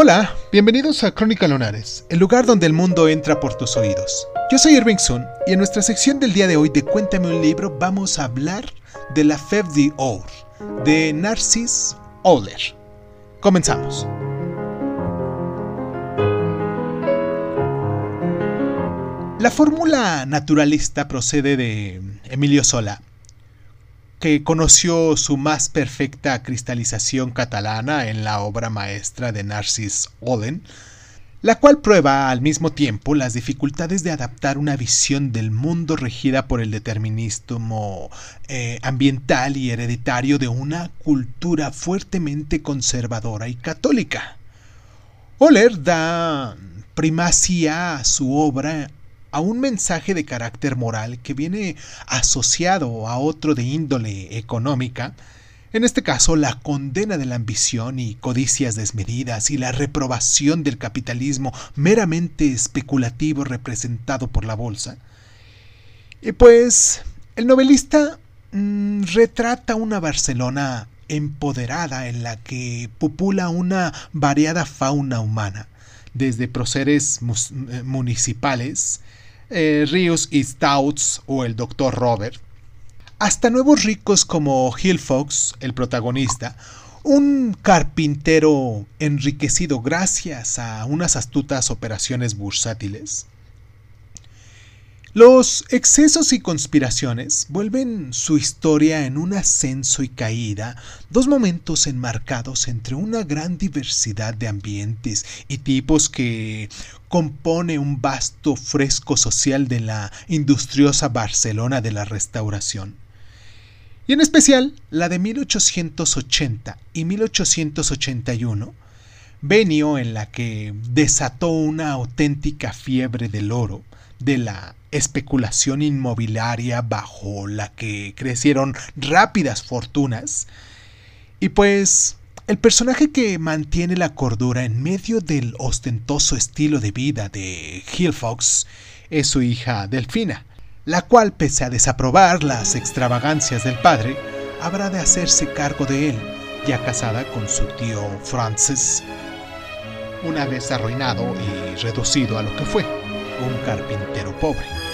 Hola, bienvenidos a Crónica Lonares, el lugar donde el mundo entra por tus oídos. Yo soy Irving Sun y en nuestra sección del día de hoy de Cuéntame un libro vamos a hablar de la Fève d'Or de Narcisse Oller. Comenzamos. La fórmula naturalista procede de Emilio Sola, que conoció su más perfecta cristalización catalana en la obra maestra de Narcís Ollen, la cual prueba al mismo tiempo las dificultades de adaptar una visión del mundo regida por el determinismo eh, ambiental y hereditario de una cultura fuertemente conservadora y católica. Oller da primacía a su obra a un mensaje de carácter moral que viene asociado a otro de índole económica, en este caso la condena de la ambición y codicias desmedidas y la reprobación del capitalismo meramente especulativo representado por la bolsa. Y pues el novelista mm, retrata una Barcelona empoderada en la que popula una variada fauna humana, desde proceres eh, municipales, eh, Rius y Stouts o el Dr. Robert, hasta nuevos ricos como Hill Fox, el protagonista, un carpintero enriquecido gracias a unas astutas operaciones bursátiles. Los excesos y conspiraciones vuelven su historia en un ascenso y caída, dos momentos enmarcados entre una gran diversidad de ambientes y tipos que compone un vasto fresco social de la industriosa Barcelona de la Restauración. Y en especial la de 1880 y 1881, venio en la que desató una auténtica fiebre del oro, de la especulación inmobiliaria bajo la que crecieron rápidas fortunas. Y pues el personaje que mantiene la cordura en medio del ostentoso estilo de vida de Hill Fox es su hija Delfina, la cual, pese a desaprobar las extravagancias del padre, habrá de hacerse cargo de él, ya casada con su tío Francis, una vez arruinado y reducido a lo que fue, un carpintero pobre.